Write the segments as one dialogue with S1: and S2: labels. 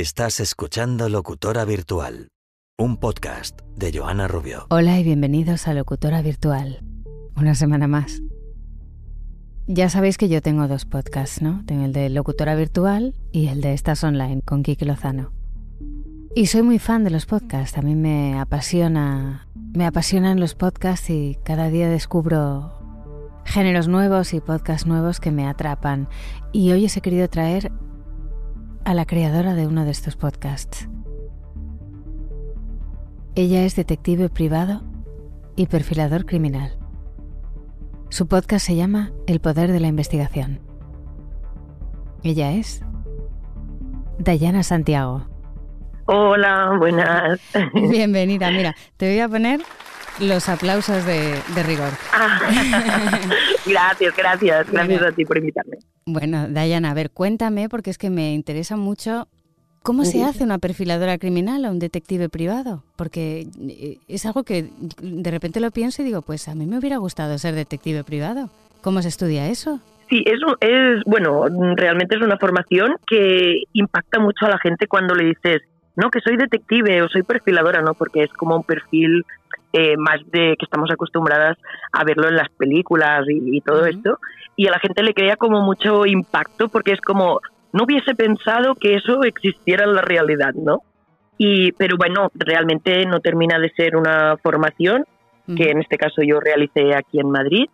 S1: Estás escuchando Locutora Virtual, un podcast de Joana Rubio.
S2: Hola y bienvenidos a Locutora Virtual. Una semana más. Ya sabéis que yo tengo dos podcasts, ¿no? Tengo el de Locutora Virtual y el de Estás Online con Kiki Lozano. Y soy muy fan de los podcasts, a mí me apasiona, me apasionan los podcasts y cada día descubro géneros nuevos y podcasts nuevos que me atrapan. Y hoy os he querido traer a la creadora de uno de estos podcasts. Ella es detective privado y perfilador criminal. Su podcast se llama El Poder de la Investigación. Ella es Dayana Santiago.
S3: Hola, buenas.
S2: Bienvenida. Mira, te voy a poner los aplausos de, rigor.
S3: Ah, gracias, gracias. Gracias a ti por invitarme.
S2: Bueno, Dayana, a ver, cuéntame, porque es que me interesa mucho cómo se hace una perfiladora criminal o un detective privado. Porque eh, es algo que de repente lo pienso y digo, pues a mí me hubiera gustado ser detective privado. ¿Cómo se estudia eso?
S3: Sí, eso es, bueno, realmente es una formación que impacta mucho a la gente cuando le dices, no, que soy detective o soy perfiladora, ¿no? Porque es como un perfil eh, más de que estamos acostumbradas a verlo en las películas y, todo esto. Y a la gente le crea como mucho impacto porque es como, no hubiese pensado que eso existiera en la realidad, ¿no? Y, pero bueno, realmente no termina de ser una formación que en este caso yo realicé aquí en Madrid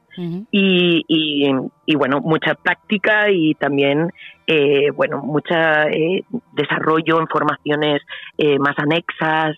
S3: y, y, bueno, mucha práctica y también, eh, bueno, mucha eh, desarrollo en formaciones eh, más anexas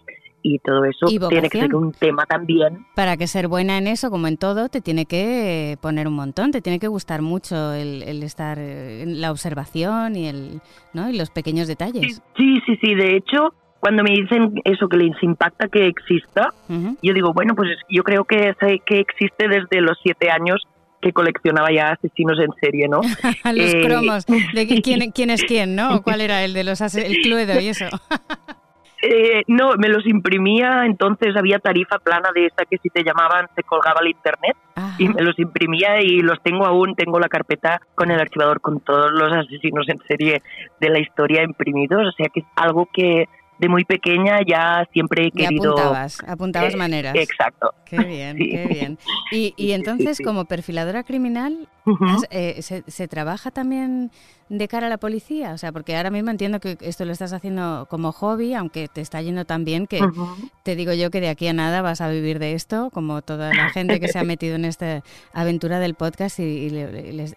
S3: y todo eso tiene que ser un tema también.
S2: Para que ser buena en eso, como en todo, te tiene que poner un montón, te tiene que gustar mucho el, estar en la observación y, el, ¿no? y los pequeños detalles.
S3: Sí, sí, sí, de hecho, cuando me dicen eso que les impacta que exista, yo digo, bueno, pues yo creo que, que existe desde los siete años que coleccionaba ya asesinos en serie, ¿no?
S2: los eh, cromos, de quién, quién, es quién, ¿no? ¿Cuál era el de los el Cluedo y eso?
S3: Eh, no, me los imprimía, entonces había tarifa plana de esa que si te llamaban se colgaba al internet y me los imprimía y los tengo aún, tengo la carpeta con el archivador con todos los asesinos en serie de la historia imprimidos, o sea que es algo que de muy pequeña ya siempre he querido...
S2: apuntabas, apuntabas
S3: eh,
S2: maneras.
S3: Exacto.
S2: Qué bien, qué bien. Y, y entonces, como perfiladora criminal, eh, ¿se, trabaja también de cara a la policía? O sea, porque ahora mismo entiendo que esto lo estás haciendo como hobby, aunque te está yendo tan bien que te digo yo que de aquí a nada vas a vivir de esto, como toda la gente que se ha metido en esta aventura del podcast y,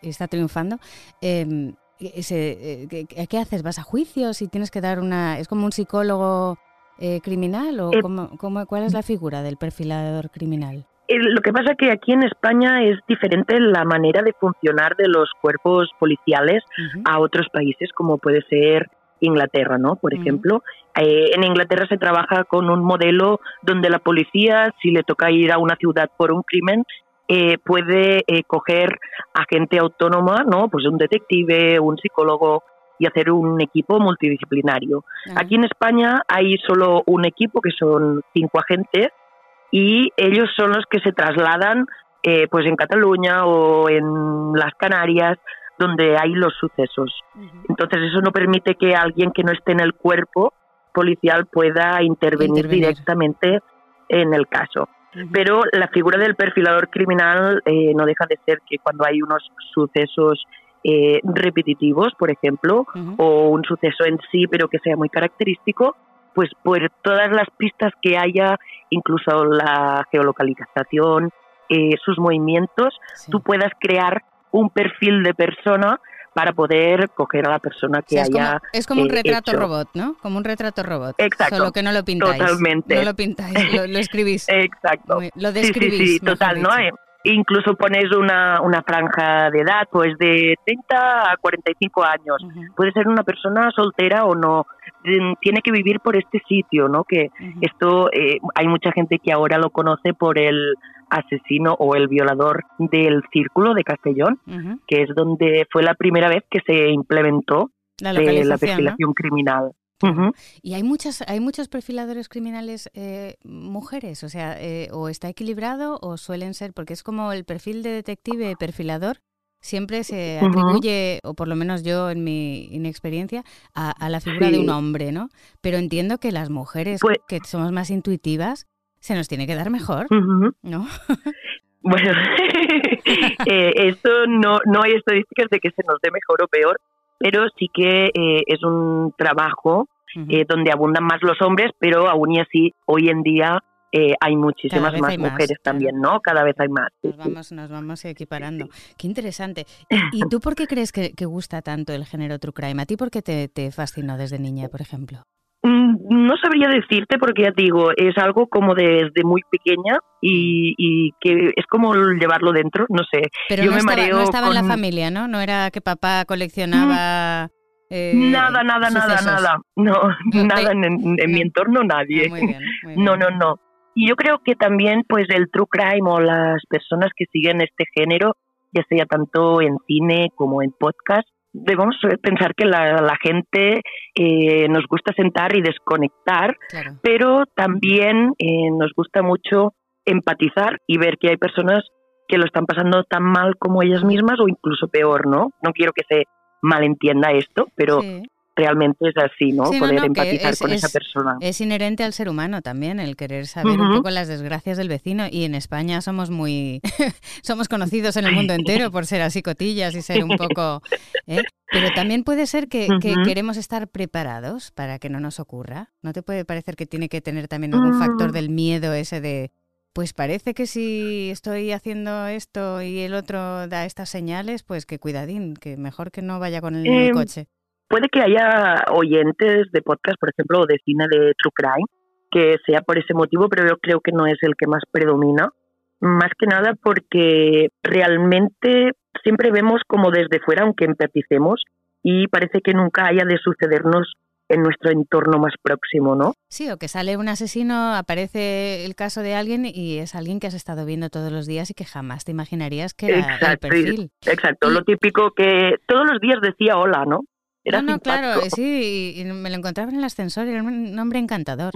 S2: está triunfando. Eh, ese, eh, ¿qué, haces? ¿Vas a juicios y tienes que dar una... ¿Es como un psicólogo eh, criminal o eh, cómo, cuál es la figura del perfilador criminal?
S3: Lo que pasa es que aquí en España es diferente la manera de funcionar de los cuerpos policiales a otros países, como puede ser Inglaterra, ¿no? Por ejemplo, en Inglaterra se trabaja con un modelo donde la policía, si le toca ir a una ciudad por un crimen, eh, puede eh, coger a gente autónoma, ¿no? Pues un detective, un psicólogo y hacer un equipo multidisciplinario. Aquí en España hay solo un equipo que son cinco agentes y ellos son los que se trasladan eh, pues en Cataluña o en las Canarias donde hay los sucesos. Entonces eso no permite que alguien que no esté en el cuerpo policial pueda intervenir. directamente en el caso. Pero la figura del perfilador criminal eh, no deja de ser que cuando hay unos sucesos eh, repetitivos, por ejemplo, o un suceso en sí, pero que sea muy característico, pues por todas las pistas que haya, incluso la geolocalización, eh, sus movimientos, tú puedas crear un perfil de persona para poder coger a la persona que haya.
S2: Es como, un eh, retrato robot, ¿no? Como un retrato robot.
S3: Exacto.
S2: Solo que no lo pintáis.
S3: Totalmente.
S2: No lo pintáis, lo, escribís.
S3: Exacto.
S2: lo describís.
S3: Sí, sí, total, ¿no? Eh, incluso pones una, una franja de edad, pues de 30 a 45 años. Puede ser una persona soltera o no. Mm, tiene que vivir por este sitio, ¿no? Que esto, eh, hay mucha gente que ahora lo conoce por el asesino o el violador del Círculo de Castellón, que es donde fue la primera vez que se implementó la, la perfilación criminal.
S2: Y hay muchas, hay muchos perfiladores criminales eh, mujeres, o sea, eh, o está equilibrado o suelen ser, porque es como el perfil de detective perfilador siempre se atribuye, o por lo menos yo en mi inexperiencia, a, la figura de un hombre, ¿no? Pero entiendo que las mujeres pues que somos más intuitivas, se nos tiene que dar mejor, ¿no?
S3: Bueno, eh, eso no, no hay estadísticas de que se nos dé mejor o peor, pero sí que eh, es un trabajo eh, donde abundan más los hombres, pero aún y así hoy en día eh, hay muchísimas más mujeres también, ¿no? Cada vez hay más.
S2: Nos vamos, nos vamos equiparando. Qué interesante. ¿Y, tú por qué crees que, gusta tanto el género True Crime? ¿A ti por qué te, fascinó desde niña, por ejemplo?
S3: No sabría decirte porque ya te digo, es algo como desde muy pequeña y, que es como llevarlo dentro, no sé.
S2: Pero Yo no, me estaba, no estaba en la familia, ¿no? No era que papá coleccionaba... Mm,
S3: eh, nada, nada, nada, nada. No, nada en, mi entorno, nadie. Ah, muy bien, No, no, no. Y yo creo que también, pues, el true crime o las personas que siguen este género, ya sea tanto en cine como en podcast, debemos pensar que la, gente eh, nos gusta sentar y desconectar, pero también eh, nos gusta mucho empatizar y ver que hay personas que lo están pasando tan mal como ellas mismas o incluso peor, ¿no? No quiero que se malentienda esto, pero realmente es así, ¿no? Poder empatizar con esa persona.
S2: Es inherente al ser humano también el querer saber un poco las desgracias del vecino y en España somos muy somos conocidos en el mundo entero por ser así cotillas y ser un poco ¿eh? pero también puede ser que, queremos estar preparados para que no nos ocurra. ¿No te puede parecer que tiene que tener también algún factor mm. del miedo ese de pues parece que si estoy haciendo esto y el otro da estas señales, pues que cuidadín, que mejor que no vaya con el, em, coche.
S3: Puede que haya oyentes de podcast, por ejemplo, o de cine de True Crime, que sea por ese motivo, pero yo creo que no es el que más predomina. Más que nada porque realmente siempre vemos como desde fuera, aunque empaticemos, y parece que nunca haya de sucedernos en nuestro entorno más próximo, ¿no?
S2: Sí, o que sale un asesino, aparece el caso de alguien y es alguien que has estado viendo todos los días y que jamás te imaginarías que era el perfil.
S3: Exacto, lo típico que todos los días decía hola, ¿no?
S2: Era no, no, claro, sí, y me lo encontraba en el ascensor, era un hombre encantador.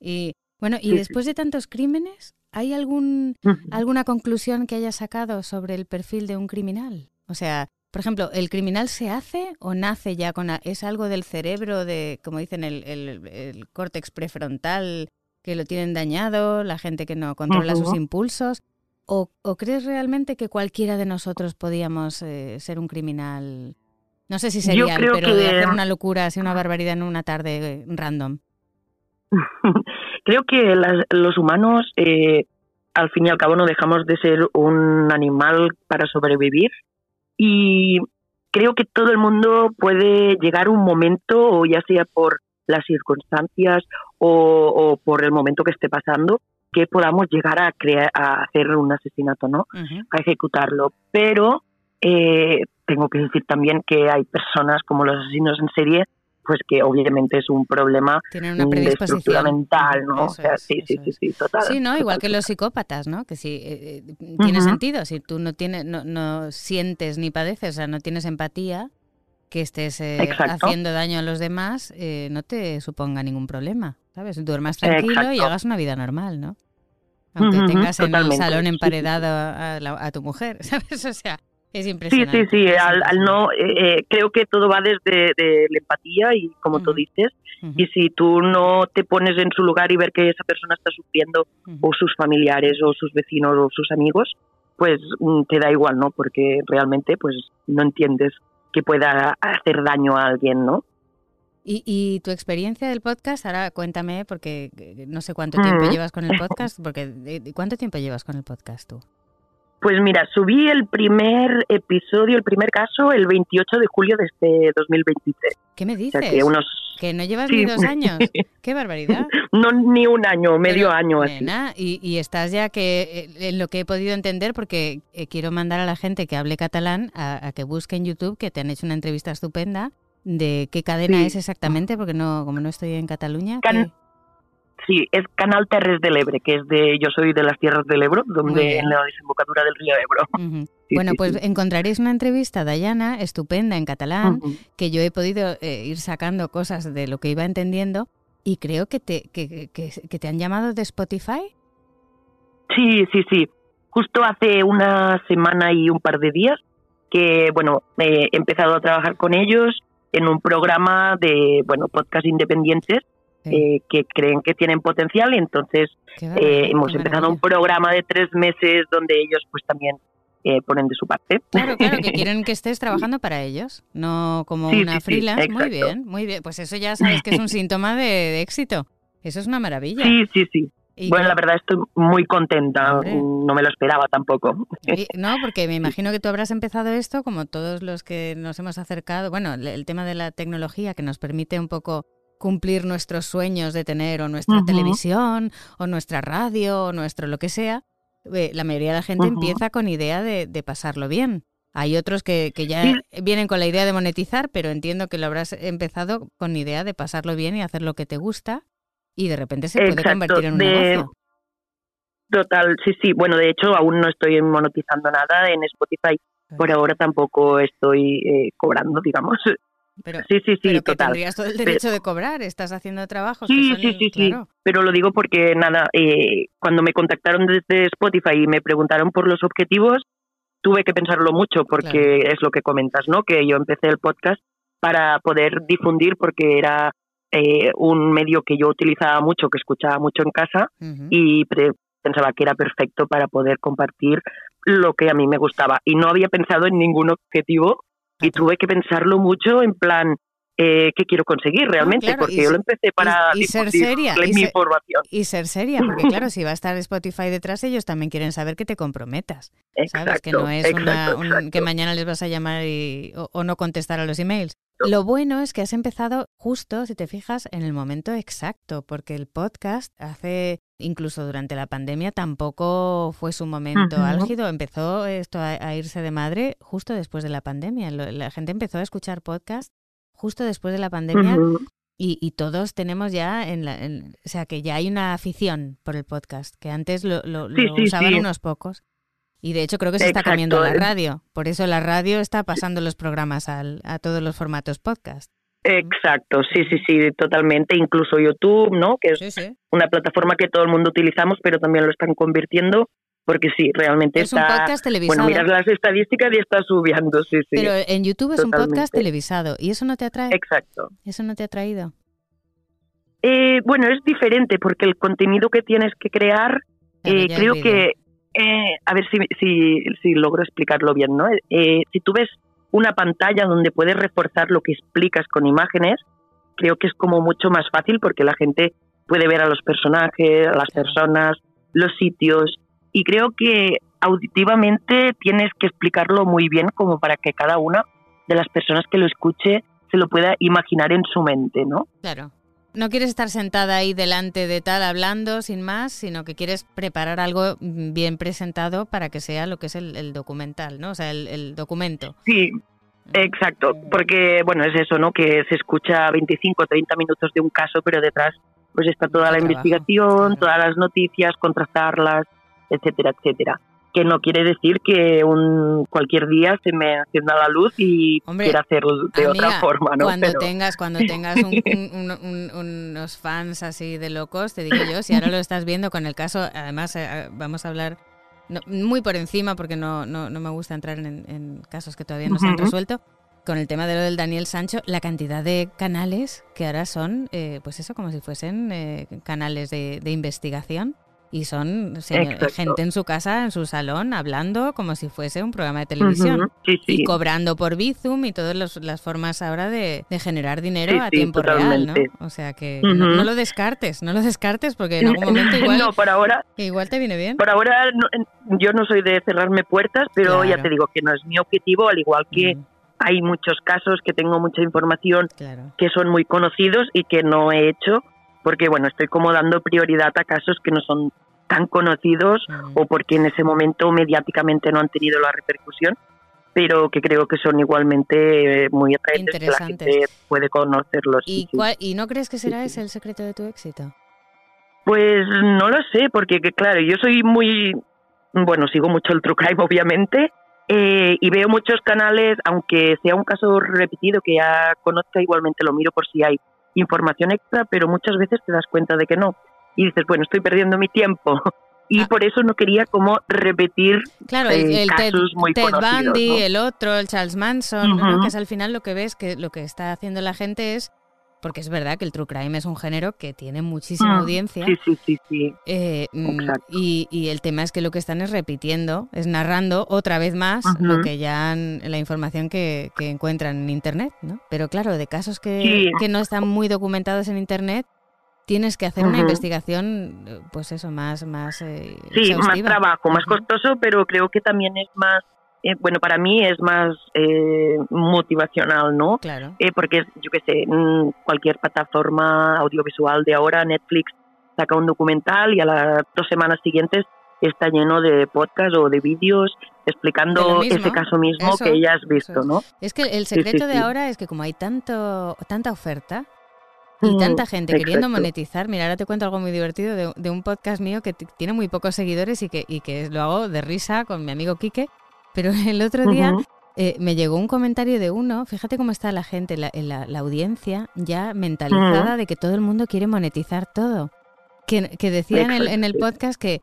S2: Y bueno, y después de tantos crímenes, ¿hay algún, alguna conclusión que haya sacado sobre el perfil de un criminal? O sea, por ejemplo, ¿el criminal se hace o nace ya con... ¿Es algo del cerebro, de, como dicen, el, el, córtex prefrontal que lo tienen dañado, la gente que no controla sus impulsos? ¿O, crees realmente que cualquiera de nosotros podíamos eh, ser un criminal? No sé si sería, pero de hacer una locura, así una barbaridad en una tarde eh, random.
S3: creo que los humanos, eh, al fin y al cabo, no dejamos de ser un animal para sobrevivir y creo que todo el mundo puede llegar un momento, o ya sea por las circunstancias o, por el momento que esté pasando, que podamos llegar a, crear, a hacer un asesinato, ¿no? A ejecutarlo. Pero eh, tengo que decir también que hay personas como los asesinos en serie pues que obviamente es un problema de estructura mental, ¿no? o sea, sí, sí, sí, sí, total.
S2: Sí, ¿no? Igual que los psicópatas, ¿no? Que si eh, eh, tiene sentido, si tú no tienes, no, no, sientes ni padeces, o sea, no tienes empatía, que estés eh, haciendo daño a los demás, no te suponga ningún problema, ¿sabes? Duermas tranquilo y hagas una vida normal, ¿no? Aunque tengas en el salón emparedado a, a tu mujer, ¿sabes? O sea, es impresionante.
S3: Sí, sí, sí. Al, no, eh, eh, creo que todo va desde de la empatía y como tú dices. Y si tú no te pones en su lugar y ver que esa persona está sufriendo, o sus familiares, o sus vecinos, o sus amigos, pues mm, te da igual, ¿no? Porque realmente, pues no entiendes que pueda hacer daño a alguien, ¿no?
S2: Y, y, tu experiencia del podcast, ahora cuéntame, porque eh, no sé cuánto tiempo llevas con el podcast, porque ¿cuánto tiempo llevas con el podcast tú?
S3: Pues mira, subí el primer episodio, el primer caso, el 28 de julio de este 2023.
S2: ¿Qué me dices? que, unos... que no llevas ni dos años. ¡Qué barbaridad!
S3: No, ni un año, medio año así.
S2: Y, y, estás ya que, eh, en lo que he podido entender, porque eh, quiero mandar a la gente que hable catalán a, que busque en YouTube, que te han hecho una entrevista estupenda, de qué cadena es exactamente, porque no como no estoy en Cataluña.
S3: Sí, es Canal Terres del Ebre, que es de, yo soy de las tierras del Ebro, donde en la desembocadura del río Ebro.
S2: bueno, pues encontraréis una entrevista, Dayana, estupenda en catalán, que yo he podido eh, ir sacando cosas de lo que iba entendiendo y creo que te, que, que, te han llamado de Spotify.
S3: Sí, sí, sí. Justo hace una semana y un par de días que, bueno, he empezado a trabajar con ellos en un programa de, bueno, podcast independientes eh, que creen que tienen potencial y entonces eh, hemos empezado un programa de tres meses donde ellos pues también eh, ponen de su parte.
S2: Claro, claro, que quieren que estés trabajando para ellos, no como una freelance. muy bien, muy bien. Pues eso ya sabes que es un síntoma de, éxito. Eso es una maravilla.
S3: Sí, sí, sí. bueno, la verdad estoy muy contenta, no me lo esperaba tampoco.
S2: no, porque me imagino que tú habrás empezado esto como todos los que nos hemos acercado, bueno, el tema de la tecnología que nos permite un poco cumplir nuestros sueños de tener o nuestra televisión o nuestra radio o nuestro lo que sea, eh, la mayoría de la gente empieza con idea de, pasarlo bien. Hay otros que, ya vienen con la idea de monetizar, pero entiendo que lo habrás empezado con idea de pasarlo bien y hacer lo que te gusta y de repente se puede convertir en un negocio.
S3: Total, sí, sí. Bueno, de hecho, aún no estoy monetizando nada en Spotify. Por ahora tampoco estoy eh, cobrando, digamos.
S2: Pero, sí, sí, sí, pero que tendrías todo el derecho de cobrar, estás haciendo trabajo.
S3: Sí, sí, sí, sí, pero lo digo porque nada, eh, cuando me contactaron desde Spotify y me preguntaron por los objetivos, tuve que pensarlo mucho porque es lo que comentas, ¿no? Que yo empecé el podcast para poder difundir porque era eh, un medio que yo utilizaba mucho, que escuchaba mucho en casa y pensaba que era perfecto para poder compartir lo que a mí me gustaba. Y no había pensado en ningún objetivo y tuve que pensarlo mucho en plan, eh, qué quiero conseguir realmente, porque yo lo empecé para
S2: y, ser seria,
S3: mi información.
S2: Y ser seria, porque claro, si va a estar Spotify detrás, ellos también quieren saber que te comprometas. ¿Sabes? Que no es que mañana les vas a llamar y, o, no contestar a los emails. Lo bueno es que has empezado justo, si te fijas, en el momento exacto, porque el podcast hace, incluso durante la pandemia, tampoco fue su momento álgido. Empezó esto a, irse de madre justo después de la pandemia. La gente empezó a escuchar podcast justo después de la pandemia y, todos tenemos ya, en la, o sea, que ya hay una afición por el podcast, que antes lo, usaban unos pocos. Y de hecho creo que se está cambiando la radio. Por eso la radio está pasando los programas al, a todos los formatos podcast.
S3: Exacto, sí, sí, sí, totalmente. Incluso YouTube, ¿no? Que es una plataforma que todo el mundo utilizamos, pero también lo están convirtiendo porque sí, realmente
S2: es
S3: está...
S2: un podcast televisado.
S3: Bueno, miras las estadísticas y está subiendo, sí, sí.
S2: Pero en YouTube es un podcast televisado y eso no te atrae.
S3: Exacto.
S2: ¿Eso no te ha traído?
S3: Eh, bueno, es diferente porque el contenido que tienes que crear, eh, creo que, eh, a ver si, si, si, logro explicarlo bien, ¿no? si tú ves una pantalla donde puedes reforzar lo que explicas con imágenes, creo que es como mucho más fácil porque la gente puede ver a los personajes, a las personas, los sitios, y creo que auditivamente tienes que explicarlo muy bien como para que cada una de las personas que lo escuche se lo pueda imaginar en su mente, ¿no?
S2: Claro. No quieres estar sentada ahí delante de tal hablando sin más, sino que quieres preparar algo bien presentado para que sea lo que es el, documental, ¿no? O sea, el, documento.
S3: Sí, exacto, porque bueno, es eso, ¿no? Que se escucha 25 o 30 minutos de un caso, pero detrás pues está toda la investigación, todas las noticias, contrastarlas, etcétera, etcétera. Que no quiere decir que un cualquier día se me encienda la luz y quiera hacerlo de otra forma, ¿no?
S2: Cuando tengas, cuando tengas unos fans así de locos, te digo yo, si ahora lo estás viendo con el caso, además eh, vamos a hablar muy por encima porque no, no, me gusta entrar en, casos que todavía no se han resuelto, con el tema de lo del Daniel Sancho, la cantidad de canales que ahora son, eh, pues eso, como si fuesen eh, canales de, investigación y son gente en su casa, en su salón, hablando como si fuese un programa de televisión. Y cobrando por Bizum y todas las formas ahora de, generar dinero a tiempo real, ¿no? O sea que no, lo descartes, no lo descartes porque en algún momento igual,
S3: no, por ahora,
S2: igual te viene bien.
S3: Por ahora yo no soy de cerrarme puertas, pero ya te digo que no es mi objetivo, al igual que... Hay muchos casos que tengo mucha información que son muy conocidos y que no he hecho porque bueno, estoy como dando prioridad a casos que no son tan conocidos mm. o porque en ese momento mediáticamente no han tenido la repercusión, pero que creo que son igualmente eh, muy atrayentes que la gente puede conocerlos.
S2: ¿Y, ¿Y no crees que será ese el secreto de tu éxito?
S3: Pues no lo sé, porque claro, yo soy muy, bueno, sigo mucho el True Crime obviamente, eh, y veo muchos canales, aunque sea un caso repetido que ya conozca, igualmente lo miro por si hay información extra, pero muchas veces te das cuenta de que no. Y dices, bueno, estoy perdiendo mi tiempo y ah. por eso no quería como repetir
S2: claro, el, eh, casos muy Ted Bundy, el otro, el Charles Manson, que es al final lo que ves que lo que está haciendo la gente es porque es verdad que el true crime es un género que tiene muchísima mm, audiencia.
S3: Sí, sí, sí, sí.
S2: Eh, mm, y, y, el tema es que lo que están es repitiendo, es narrando otra vez más lo que ya la información que, que, encuentran en internet, ¿no? Pero claro, de casos que, que, no están muy documentados en internet, tienes que hacer una investigación, pues eso, más, más.
S3: Eh, sí, más trabajo, más costoso, pero creo que también es más eh, bueno, para mí es más eh, motivacional, ¿no?
S2: Claro.
S3: Eh, porque, yo qué sé, mm, cualquier plataforma audiovisual de ahora, Netflix, saca un documental y a las dos semanas siguientes está lleno de podcasts o de vídeos explicando ese caso mismo que ya has visto, ¿no?
S2: Es que el secreto de ahora es que como hay tanto tanta oferta y mm, tanta gente queriendo monetizar, mira, ahora te cuento algo muy divertido de, de, un podcast mío que tiene muy pocos seguidores y que, y que lo hago de risa con mi amigo Quique, pero el otro día eh, me llegó un comentario de uno, fíjate cómo está la gente, la, la, audiencia ya mentalizada de que todo el mundo quiere monetizar todo. Que, que decía en el, en el podcast que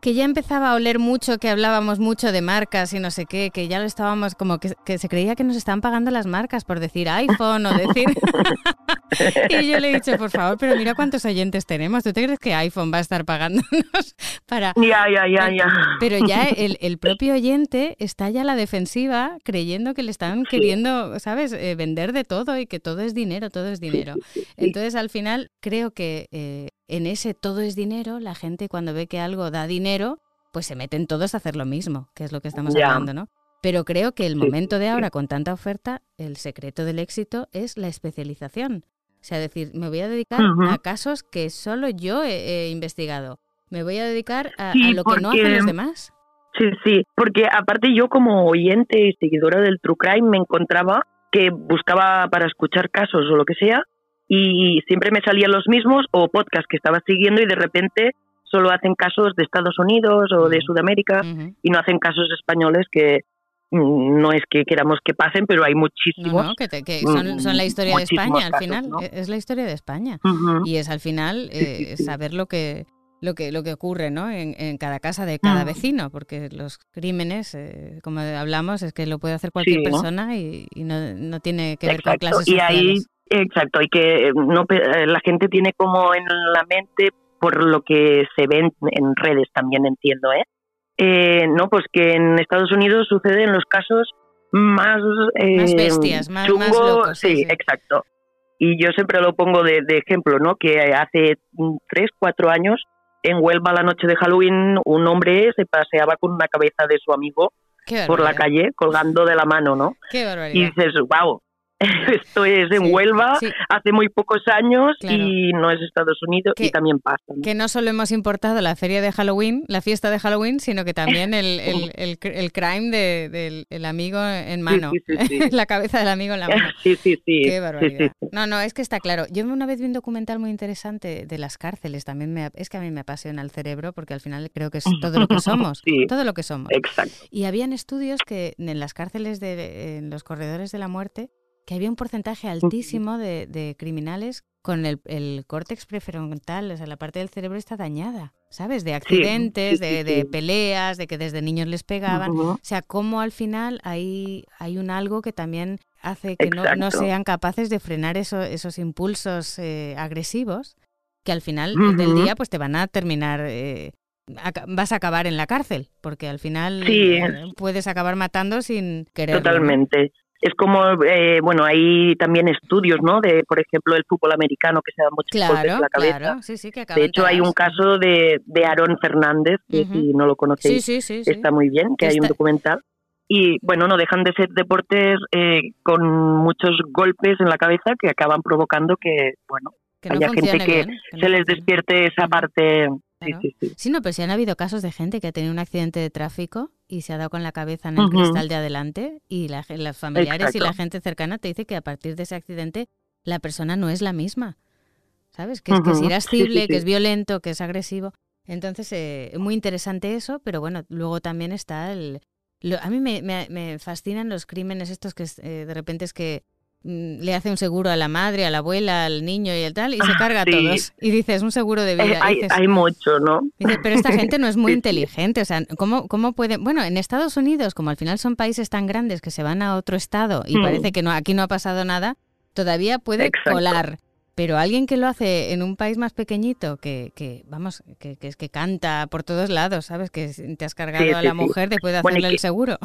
S2: que ya empezaba a oler mucho, que hablábamos mucho de marcas y no sé qué, que ya lo estábamos como que, se creía que nos estaban pagando las marcas por decir iPhone o decir... y yo le he dicho, por favor, pero mira cuántos oyentes tenemos. ¿Tú te crees que iPhone va a estar pagándonos para...
S3: Ya, ya, ya, ya.
S2: Pero ya el, propio oyente está ya a la defensiva creyendo que le están queriendo, ¿sabes?, eh, vender de todo y que todo es dinero, todo es dinero. Entonces, al final, creo que eh, en ese todo es dinero, la gente cuando ve que algo da dinero, pues se meten todos a hacer lo mismo, que es lo que estamos hablando, ¿no? Pero creo que el momento de ahora, con tanta oferta, el secreto del éxito es la especialización. O sea, decir, me voy a dedicar a casos que solo yo he, investigado. Me voy a dedicar a, lo que no hacen los demás.
S3: Sí, sí, porque aparte yo como oyente y seguidora del True Crime me encontraba que buscaba para escuchar casos o lo que sea y siempre me salían los mismos o podcasts que estaba siguiendo y de repente solo hacen casos de Estados Unidos o de Sudamérica y no hacen casos españoles que mm, no es que queramos que pasen, pero hay muchísimos.
S2: No, que, son, la historia de España al final, e, es la historia de España. Y es al final eh, saber lo que, lo que, lo que ocurre ¿no? en, cada casa de cada mm. vecino, porque los crímenes, eh, como hablamos, es que lo puede hacer cualquier persona y, no, no, tiene que ver con clases sociales.
S3: Exacto, hay que no eh, la gente tiene como en la mente por lo que se ven en redes también entiendo, ¿eh? eh no, pues que en Estados Unidos suceden los casos más
S2: más bestias, más, locos,
S3: sí, exacto. Y yo siempre lo pongo de, ejemplo, ¿no? Que hace tres, cuatro años en Huelva la noche de Halloween un hombre se paseaba con una cabeza de su amigo por la calle colgando de la mano, ¿no?
S2: Qué barbaridad.
S3: Y dices, wow, Esto es en Huelva hace muy pocos años y no es Estados Unidos y también pasa.
S2: Que no solo hemos importado la feria de Halloween, la fiesta de Halloween, sino que también el, el, el, crime del de, amigo en mano, la cabeza del amigo en la mano.
S3: Sí, sí, sí.
S2: Qué barbaridad. No, no, es que está claro. Yo una vez vi un documental muy interesante de las cárceles, también me, es que a mí me apasiona el cerebro porque al final creo que es todo lo que somos, todo lo que somos.
S3: Exacto.
S2: Y habían estudios que en las cárceles de en los corredores de la muerte que había un porcentaje altísimo de, criminales con el, córtex prefrontal, o sea, la parte del cerebro está dañada, ¿sabes? De accidentes, de, peleas, de que desde niños les pegaban. O sea, cómo al final hay, hay un algo que también hace que no, sean capaces de frenar esos impulsos eh, agresivos que al final del día pues te van a terminar... Eh, vas a acabar en la cárcel, porque al final puedes acabar matando sin querer.
S3: Totalmente es como, eh, bueno, hay también estudios, ¿no? De, por ejemplo, el fútbol americano que se da muchos golpes en la cabeza.
S2: Claro, sí, sí, que
S3: de hecho, hay un caso de, de Aaron Fernández, que si no lo conocéis, está muy bien, que hay un documental. Y bueno, no dejan de ser deportes eh, con muchos golpes en la cabeza que acaban provocando que, bueno, haya gente que, se les despierte esa parte Sí, sí,
S2: sí. no, pero si han habido casos de gente que ha tenido un accidente de tráfico y se ha dado con la cabeza en el cristal de adelante y la, las familiares y la gente cercana te dice que a partir de ese accidente la persona no es la misma. ¿Sabes? Que es, que es irascible, que es violento, que es agresivo. Entonces, eh, muy interesante eso, pero bueno, luego también está el... a mí me, me, fascinan los crímenes estos que eh, de repente es que le hace un seguro a la madre, a la abuela, al niño y el tal, y se ah, carga a todos. Y dices, un seguro de vida.
S3: hay, mucho, ¿no?
S2: pero esta gente no es muy inteligente. O sea, ¿cómo, ¿cómo pueden...? Bueno, en Estados Unidos, como al final son países tan grandes que se van a otro estado y mm. parece que no aquí no ha pasado nada, todavía puede colar. Pero alguien que lo hace en un país más pequeñito, que, que vamos, que, que, que canta por todos lados, ¿sabes? Que te has cargado a la mujer después de hacerle el seguro.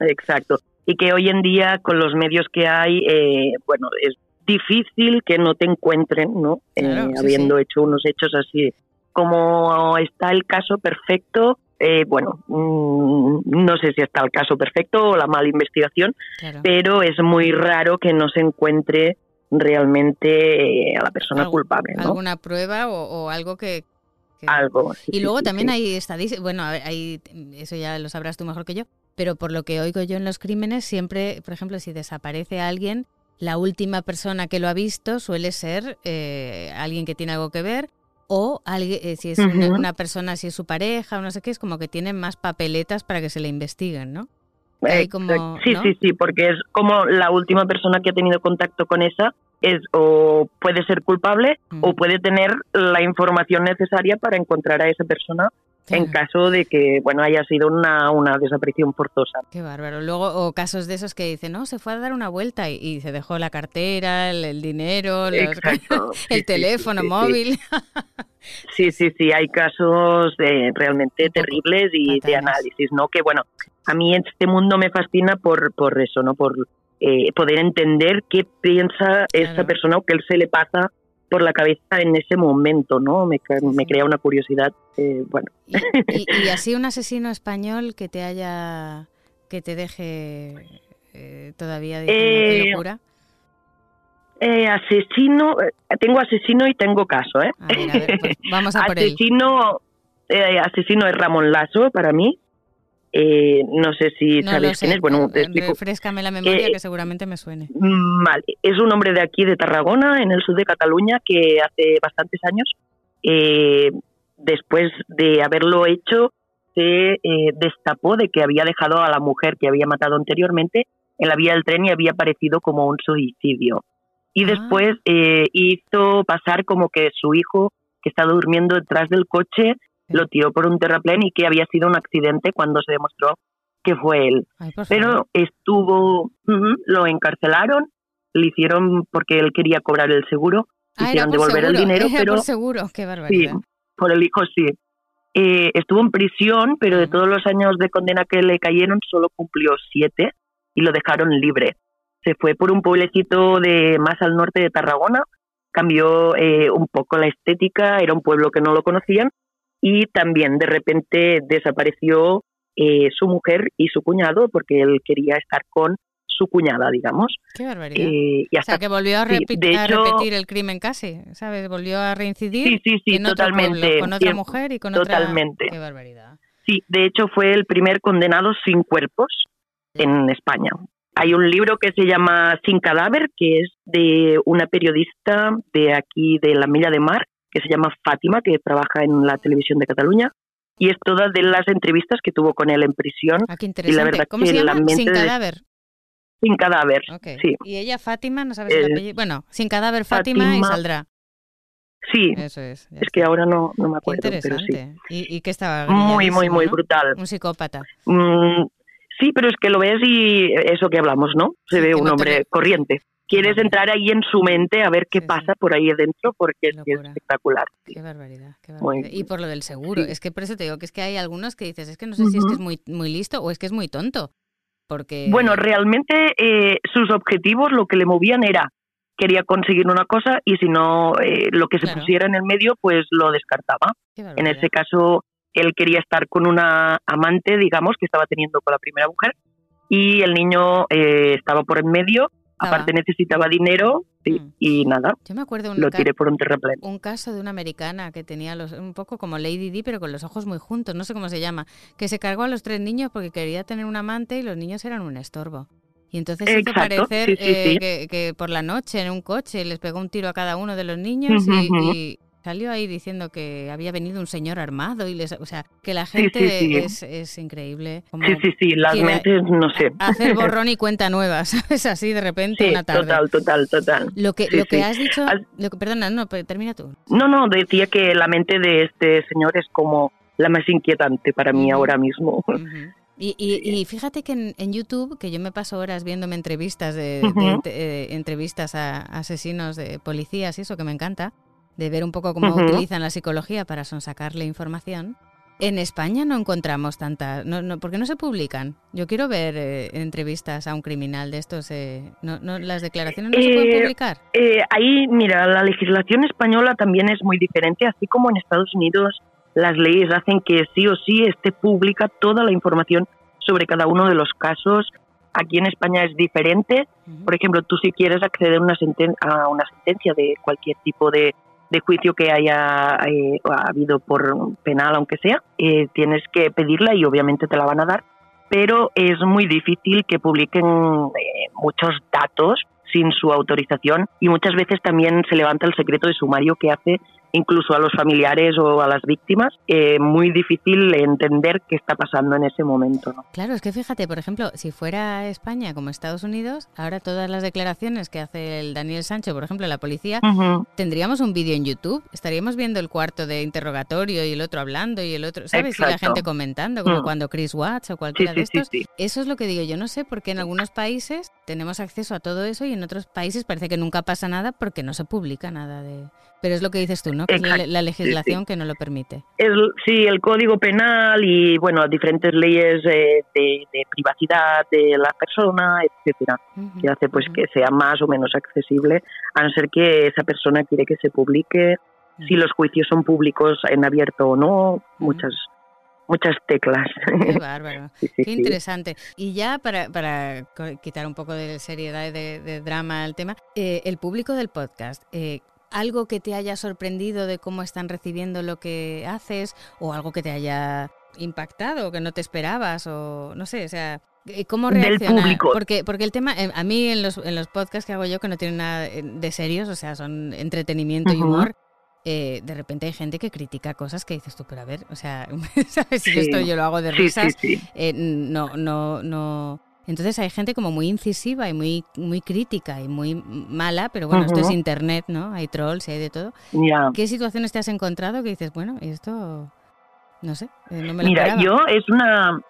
S3: Exacto. Y que hoy en día, con los medios que hay, eh, bueno, es difícil que no te encuentren, ¿no? Eh, habiendo hecho unos hechos así. Como está el caso perfecto, eh, bueno, mm, no sé si está el caso perfecto o la mala investigación, pero es muy raro que no se encuentre realmente eh, a la persona culpable. ¿no?
S2: ¿Alguna prueba o, algo que,
S3: Algo.
S2: y luego también hay estadísticas, bueno, hay, eso ya lo sabrás tú mejor que yo, pero por lo que oigo yo en los crímenes, siempre, por ejemplo, si desaparece alguien, la última persona que lo ha visto suele ser eh, alguien que tiene algo que ver o alguien, eh, si es una, persona, si es su pareja o no sé qué, es como que tienen más papeletas para que se le investiguen, ¿no?
S3: sí, sí, sí, porque es como la última persona que ha tenido contacto con esa es o puede ser culpable o puede tener la información necesaria para encontrar a esa persona en caso de que bueno haya sido una, una desaparición forzosa.
S2: Qué bárbaro. Luego, o casos de esos que dicen, no, se fue a dar una vuelta y, se dejó la cartera, el, dinero, el teléfono móvil.
S3: Sí, sí, sí, hay casos realmente terribles y de análisis, ¿no? Que bueno, a mí este mundo me fascina por, por eso, ¿no? Por eh, poder entender qué piensa esa persona o qué se le pasa por la cabeza en ese momento, ¿no? Me, me crea una curiosidad, eh, bueno.
S2: ¿Y, así un asesino español que te haya, que te deje eh, todavía de locura?
S3: asesino, tengo asesino y tengo caso, ¿eh?
S2: Pues vamos a por
S3: asesino, asesino es Ramón Lazo para mí. Eh, no sé si sabes quién es. Bueno,
S2: te explico. Refrescame la memoria que seguramente me suene.
S3: Vale, es un hombre de aquí, de Tarragona, en el sur de Cataluña, que hace bastantes años, eh, después de haberlo hecho, se eh, destapó de que había dejado a la mujer que había matado anteriormente en la vía del tren y había aparecido como un suicidio. Y ah. después hizo pasar como que su hijo, que estaba durmiendo detrás del coche, lo tiró por un terraplén y que había sido un accidente cuando se demostró que fue él. Pero estuvo, lo encarcelaron, le hicieron porque él quería cobrar el seguro,
S2: ah,
S3: hicieron devolver el dinero, pero
S2: por seguro, qué barbaridad.
S3: Sí, por el hijo sí. Eh, estuvo en prisión, pero de todos los años de condena que le cayeron solo cumplió siete y lo dejaron libre. Se fue por un pueblecito de más al norte de Tarragona, cambió eh, un poco la estética, era un pueblo que no lo conocían y también de repente desapareció eh, su mujer y su cuñado porque él quería estar con su cuñada, digamos.
S2: Qué barbaridad. Eh, y hasta, o sea, que volvió a, repetir el crimen casi, ¿sabes? Volvió a reincidir
S3: sí, sí, sí, totalmente,
S2: con otra mujer y con
S3: totalmente.
S2: otra... Qué barbaridad.
S3: Sí, de hecho fue el primer condenado sin cuerpos en España. Hay un libro que se llama Sin cadáver, que es de una periodista de aquí de la Milla de Mar, que se llama Fátima, que trabaja en la televisión de Cataluña. Y es toda de las entrevistas que tuvo con él en prisión.
S2: Ah, qué interesante. Y la verdad ¿Cómo se llama? Sin cadáver.
S3: Sin cadáver, sí.
S2: Y ella, Fátima, no sabes el apellido. Bueno, sin cadáver Fátima, y saldrá.
S3: Sí, Eso es, es que ahora no, no me acuerdo. Qué interesante.
S2: ¿Y, ¿Y, qué estaba?
S3: Muy, muy, muy brutal.
S2: Un psicópata.
S3: Mm, sí, pero es que lo ves y eso que hablamos, ¿no? Se ve un hombre corriente quieres entrar ahí en su mente a ver qué pasa por ahí adentro porque es, espectacular.
S2: Qué barbaridad, qué barbaridad. Y por lo del seguro, es que por eso te digo que es que hay algunos que dices, es que no sé si es que es muy, muy listo o es que es muy tonto. Porque...
S3: Bueno, realmente eh, sus objetivos lo que le movían era quería conseguir una cosa y si no eh, lo que se pusiera en el medio pues lo descartaba. En ese caso él quería estar con una amante, digamos, que estaba teniendo con la primera mujer y el niño eh, estaba por en medio Aparte necesitaba dinero mm. y nada.
S2: Yo me acuerdo
S3: lo tiré por un terraplén.
S2: Un caso de una americana que tenía los, un poco como Lady Di, pero con los ojos muy juntos, no sé cómo se llama, que se cargó a los tres niños porque quería tener un amante y los niños eran un estorbo. Y entonces hizo parecer eh, Que, por la noche en un coche les pegó un tiro a cada uno de los niños y, salió ahí diciendo que había venido un señor armado y les, o sea, que la gente Es, es, increíble.
S3: sí, sí, sí, las mentes, no sé.
S2: Hacer borrón y cuenta nueva, ¿sabes? Así de repente una tarde.
S3: Total, total, total.
S2: Lo que, lo que has dicho, perdona, no, termina tú.
S3: No, no, decía que la mente de este señor es como la más inquietante para mí ahora mismo.
S2: Y, y, fíjate que en, YouTube, que yo me paso horas viéndome entrevistas de, eh, entrevistas a asesinos de policías y eso que me encanta, de ver un poco cómo utilizan la psicología para sonsacarle información. En España no encontramos tantas, no, no, ¿por qué no se publican? Yo quiero ver eh, entrevistas a un criminal de estos, eh, no, no, las declaraciones no se pueden publicar.
S3: ahí, mira, la legislación española también es muy diferente, así como en Estados Unidos las leyes hacen que sí o sí esté pública toda la información sobre cada uno de los casos. Aquí en España es diferente. Por ejemplo, tú si quieres acceder a una, a una sentencia de cualquier tipo de, juicio que haya eh, habido por penal, aunque sea, eh, tienes que pedirla y obviamente te la van a dar. Pero es muy difícil que publiquen eh, muchos datos sin su autorización y muchas veces también se levanta el secreto de sumario que hace incluso a los familiares o a las víctimas, eh, muy difícil entender qué está pasando en ese momento. ¿no?
S2: Claro, es que fíjate, por ejemplo, si fuera España como Estados Unidos, ahora todas las declaraciones que hace el Daniel Sánchez, por ejemplo, la policía, tendríamos un vídeo en YouTube, estaríamos viendo el cuarto de interrogatorio y el otro hablando y el otro, ¿sabes? Y la gente comentando, como mm. cuando Chris Watts o cualquiera de estos. Eso es lo que digo, yo no sé por qué en algunos países tenemos acceso a todo eso y en otros países parece que nunca pasa nada porque no se publica nada de... Pero es lo que dices tú, ¿no? Que es la, legislación que no lo permite.
S3: sí, el Código Penal y, bueno, diferentes leyes de, privacidad de la persona, etcétera, que hace pues que sea más o menos accesible, a no ser que esa persona quiere que se publique, si los juicios son públicos en abierto o no, muchas muchas teclas.
S2: Qué bárbaro. Qué interesante. Y ya para, para, quitar un poco de seriedad y de, drama al tema, eh, el público del podcast, eh, algo que te haya sorprendido de cómo están recibiendo lo que haces o algo que te haya impactado que no te esperabas o no sé, o sea, eh, ¿cómo reaccionar? Porque, porque el tema, eh, a mí en los, en los podcasts que hago yo que no tienen nada de serios, o sea, son entretenimiento y humor, eh, de repente hay gente que critica cosas que dices tú, pero a ver, o sea, ¿sabes? Si esto yo lo hago de risas, no, no, no entonces hay gente como muy incisiva y muy muy crítica y muy mala, pero bueno, esto es internet, ¿no? Hay trolls y hay de todo. ¿Qué situaciones te has encontrado que dices, bueno, esto no sé, eh, no me lo
S3: Mira, yo es una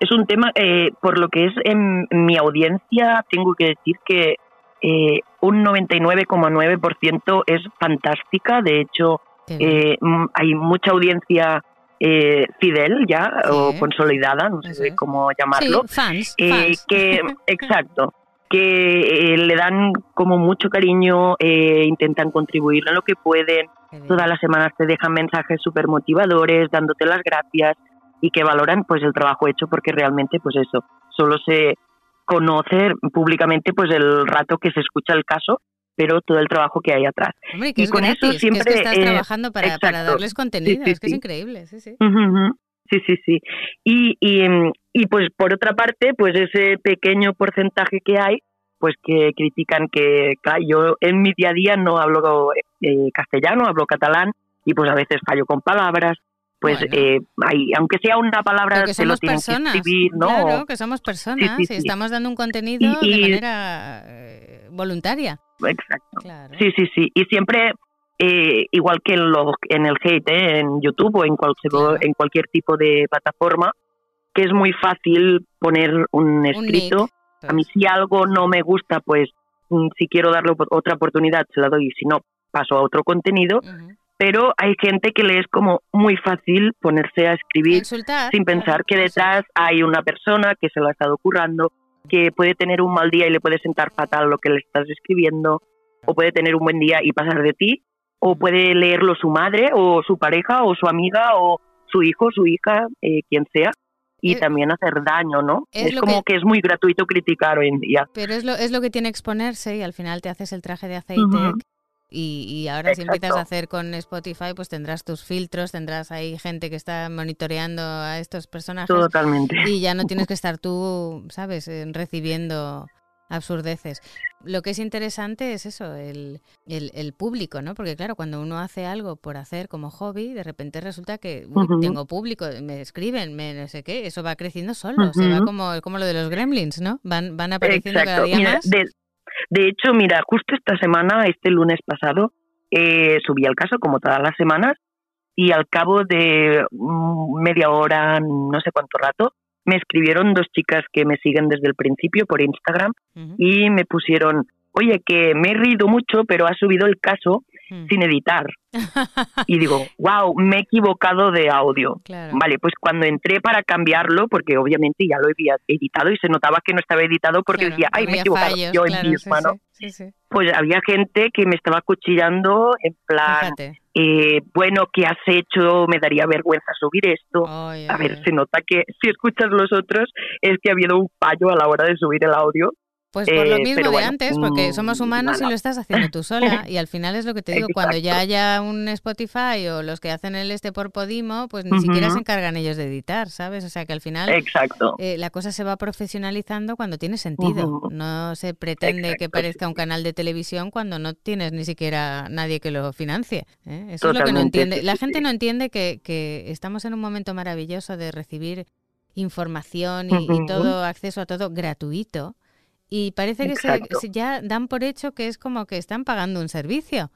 S3: es un tema eh, por lo que es en mi audiencia tengo que decir que eh, un 99,9% es fantástica, de hecho eh, hay mucha audiencia eh, fidel ya o consolidada, no sé cómo llamarlo.
S2: Eh,
S3: que, exacto, que eh, le dan como mucho cariño, eh, intentan contribuir en lo que pueden. Todas las semanas te dejan mensajes súper motivadores, dándote las gracias y que valoran pues el trabajo hecho porque realmente pues eso, solo se conoce públicamente pues el rato que se escucha el caso pero todo el trabajo que hay atrás.
S2: y con eso siempre que estás trabajando para, para, darles contenido, es que es increíble, sí, sí.
S3: Sí, sí, sí. Y, y, y, pues por otra parte, pues ese pequeño porcentaje que hay, pues que critican que, claro, yo en mi día a día no hablo eh, castellano, hablo catalán y pues a veces fallo con palabras, pues eh, hay, aunque sea una palabra
S2: que lo tienes que escribir, ¿no? Claro, que somos personas y estamos dando un contenido de manera eh, voluntaria.
S3: Exacto. Sí, sí, sí. Y siempre, eh, igual que en, lo, en el hate, en YouTube o en cualquier, en cualquier tipo de plataforma, que es muy fácil poner un escrito. a mí si algo no me gusta, pues mm, si quiero darle otra oportunidad, se la doy. Y si no, paso a otro contenido pero hay gente que le es como muy fácil ponerse a escribir sin pensar que detrás hay una persona que se lo ha estado currando, que puede tener un mal día y le puede sentar fatal lo que le estás escribiendo, o puede tener un buen día y pasar de ti, o puede leerlo su madre o su pareja o su amiga o su hijo, su hija, eh, quien sea y eh, también hacer daño, ¿no? Es, como que... es muy gratuito criticar hoy en día.
S2: Pero es lo, es lo que tiene exponerse y al final te haces el traje de aceite y, ahora si empiezas a hacer con Spotify, pues tendrás tus filtros, tendrás ahí gente que está monitoreando a estos personajes.
S3: Totalmente.
S2: Y ya no tienes que estar tú, ¿sabes?, recibiendo absurdeces. Lo que es interesante es eso, el, el, público, ¿no? Porque claro, cuando uno hace algo por hacer como hobby, de repente resulta que tengo público, me escriben, me no sé qué, eso va creciendo solo, se va como, como lo de los gremlins, ¿no? Van, van apareciendo cada día más.
S3: De, hecho, mira, justo esta semana, este lunes pasado, eh, subí el caso como todas las semanas y al cabo de mm, media hora, no sé cuánto rato, me escribieron dos chicas que me siguen desde el principio por Instagram y me pusieron, oye, que me he reído mucho, pero ha subido el caso mm. sin editar. y digo, wow, me he equivocado de audio. Vale, pues cuando entré para cambiarlo, porque obviamente ya lo había editado y se notaba que no estaba editado porque decía, ay, me he equivocado yo en misma, ¿no? Pues había gente que me estaba cuchillando en plan, eh, bueno, ¿qué has hecho? Me daría vergüenza subir esto. a ver, se nota que si escuchas los otros es que ha habido un fallo a la hora de subir el audio
S2: pues por lo eh, mismo de antes, porque mm, somos humanos y lo estás haciendo tú sola. Y al final es lo que te digo, cuando ya haya un Spotify o los que hacen el este por Podimo, pues ni siquiera se encargan ellos de editar, ¿sabes? O sea que al final
S3: Exacto.
S2: Eh, la cosa se va profesionalizando cuando tiene sentido. No se pretende que parezca un canal de televisión cuando no tienes ni siquiera nadie que lo financie. ¿eh? Eso es lo que no entiende. La gente no entiende que, que estamos en un momento maravilloso de recibir información y todo acceso a todo gratuito y parece que se, ya dan por hecho que es como que están pagando un servicio.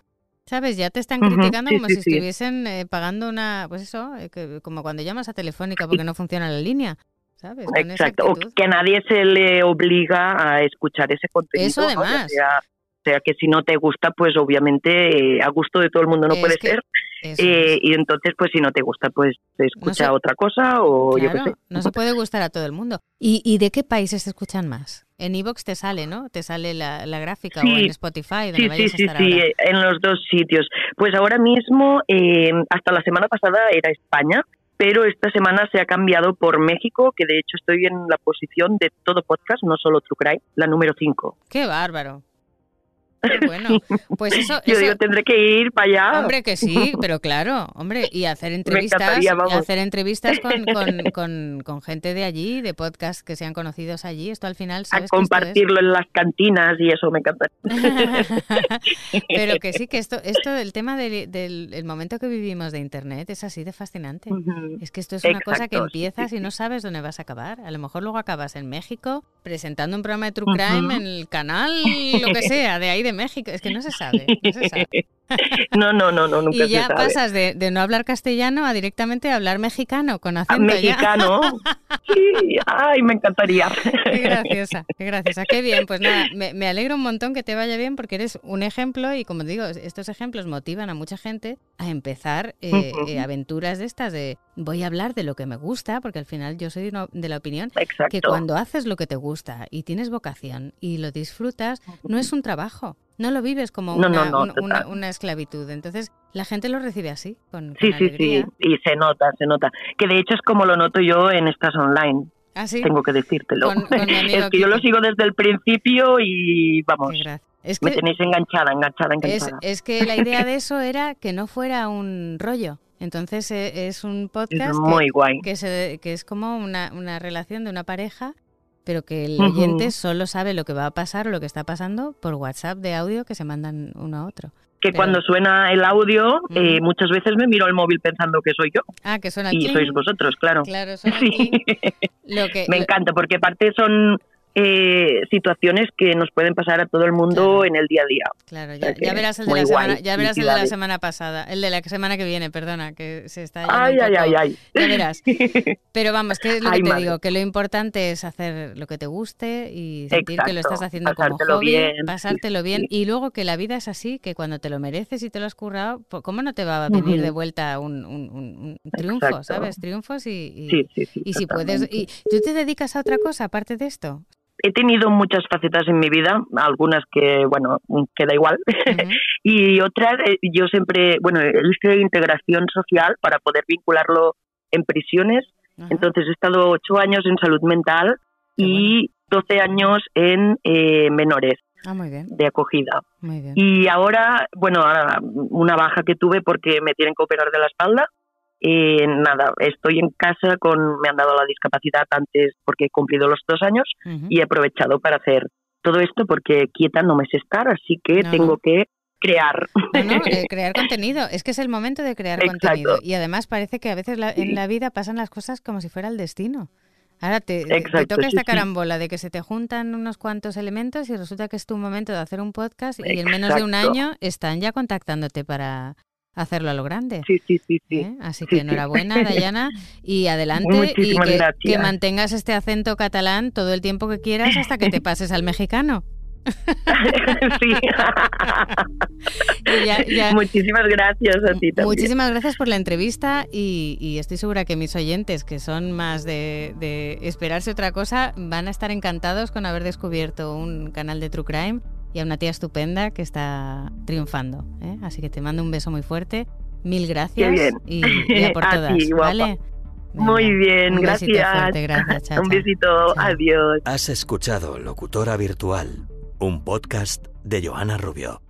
S2: ¿Sabes? Ya te están criticando como si estuviesen eh, pagando una, pues eso, eh, como cuando llamas a Telefónica porque no funciona la línea. ¿Sabes?
S3: Exacto. O que nadie se le obliga a escuchar ese contenido.
S2: Eso además.
S3: O sea, que si no te gusta, pues obviamente eh, a gusto de todo el mundo no puede ser. Y entonces, pues si no te gusta, pues te escucha otra cosa o yo qué sé.
S2: No se puede gustar a todo el mundo. ¿Y, ¿Y de qué países se escuchan más? En Evox te sale, ¿no? Te sale la, gráfica o en Spotify, donde
S3: sí,
S2: vayas
S3: sí,
S2: a estar
S3: sí, en los dos sitios. Pues ahora mismo, eh, hasta la semana pasada era España, pero esta semana se ha cambiado por México, que de hecho estoy en la posición de todo podcast, no solo True Crime, la número 5.
S2: ¡Qué bárbaro! Bueno, pues eso,
S3: Yo digo, tendré que ir para allá.
S2: Hombre, que sí, pero claro, hombre, y hacer entrevistas, y hacer entrevistas con, con, con, gente de allí, de podcast que sean conocidos allí. Esto al final, ¿sabes?
S3: A compartirlo en las cantinas y eso me encanta.
S2: pero que sí, que esto, esto del tema del, momento que vivimos de Internet es así de fascinante. Es que esto es una cosa que empiezas y no sabes dónde vas a acabar. A lo mejor luego acabas en México presentando un programa de True Crime en el canal, lo que sea, de ahí de México. Es que no se sabe. No, se sabe.
S3: no, no, no, no, nunca
S2: Y ya pasas de, de, no hablar castellano a directamente hablar mexicano con acento.
S3: mexicano. sí, ay, me encantaría.
S2: Qué graciosa, qué graciosa. Qué bien, pues nada, me, me, alegro un montón que te vaya bien porque eres un ejemplo y como digo, estos ejemplos motivan a mucha gente a empezar eh, eh, aventuras de estas de voy a hablar de lo que me gusta, porque al final yo soy de la opinión que cuando haces lo que te gusta y tienes vocación y lo disfrutas, no es un trabajo. No lo vives como una, una, esclavitud. Entonces, la gente lo recibe así, con,
S3: Sí, sí, sí, y se nota, se nota. Que de hecho es como lo noto yo en estas online.
S2: ¿Ah, sí?
S3: Tengo que decírtelo. es que yo lo sigo desde el principio y vamos.
S2: Es
S3: que me tenéis enganchada, enganchada, enganchada.
S2: Es, que la idea de eso era que no fuera un rollo. Entonces e, es un podcast
S3: muy guay.
S2: Que, se, que es como una, una relación de una pareja pero que el oyente solo sabe lo que va a pasar o lo que está pasando por WhatsApp de audio que se mandan uno a otro.
S3: Que cuando suena el audio, eh, muchas veces me miro el móvil pensando que soy yo.
S2: Ah, que suena
S3: Y sois vosotros, claro.
S2: Claro, suena sí.
S3: lo que, me encanta, porque aparte son eh, situaciones que nos pueden pasar a todo el mundo en el día a día.
S2: Claro, ya, verás el, de la, semana, ya verás el de la semana pasada, el de la semana que viene, perdona, que se está
S3: ay, ay, ay, ay,
S2: Ya verás. Pero vamos, que es lo que te digo, que lo importante es hacer lo que te guste y sentir que lo estás haciendo como hobby, bien. pasártelo bien y luego que la vida es así, que cuando te lo mereces y te lo has currado, ¿cómo no te va a venir de vuelta un, un, triunfo, sabes? Triunfos y, y, si puedes... ¿Y tú te dedicas a otra cosa aparte de esto?
S3: He tenido muchas facetas en mi vida, algunas que, bueno, queda igual, y otras, eh, yo siempre, bueno, hice integración social para poder vincularlo en prisiones, entonces he estado ocho años en salud mental y doce años en eh, menores.
S2: Ah, muy bien.
S3: de acogida.
S2: Muy bien.
S3: Y ahora, bueno, una baja que tuve porque me tienen que operar de la espalda eh, nada, estoy en casa con, me han dado la discapacidad antes porque he cumplido los dos años y he aprovechado para hacer todo esto porque quieta no me sé estar, así que tengo que crear.
S2: Eh, crear contenido. Es que es el momento de crear contenido. Y además parece que a veces en la vida pasan las cosas como si fuera el destino. Ahora te, toca esta carambola de que se te juntan unos cuantos elementos y resulta que es tu momento de hacer un podcast y en menos de un año están ya contactándote para hacerlo a lo grande.
S3: Sí, sí, sí. sí.
S2: ¿Eh? Así que enhorabuena, Dayana, y adelante y que, que mantengas este acento catalán todo el tiempo que quieras hasta que te pases al mexicano.
S3: sí. Muchísimas gracias a ti también.
S2: Muchísimas gracias por la entrevista y, estoy segura que mis oyentes, que son más de, esperarse otra cosa, van a estar encantados con haber descubierto un canal de True Crime y a una tía estupenda que está triunfando. ¿eh? Así que te mando un beso muy fuerte. Mil gracias Y, por todas. ¿vale?
S3: Muy bien, gracias.
S2: gracias.
S3: un besito, adiós.
S1: Has escuchado Locutora Virtual un podcast de Joana Rubio.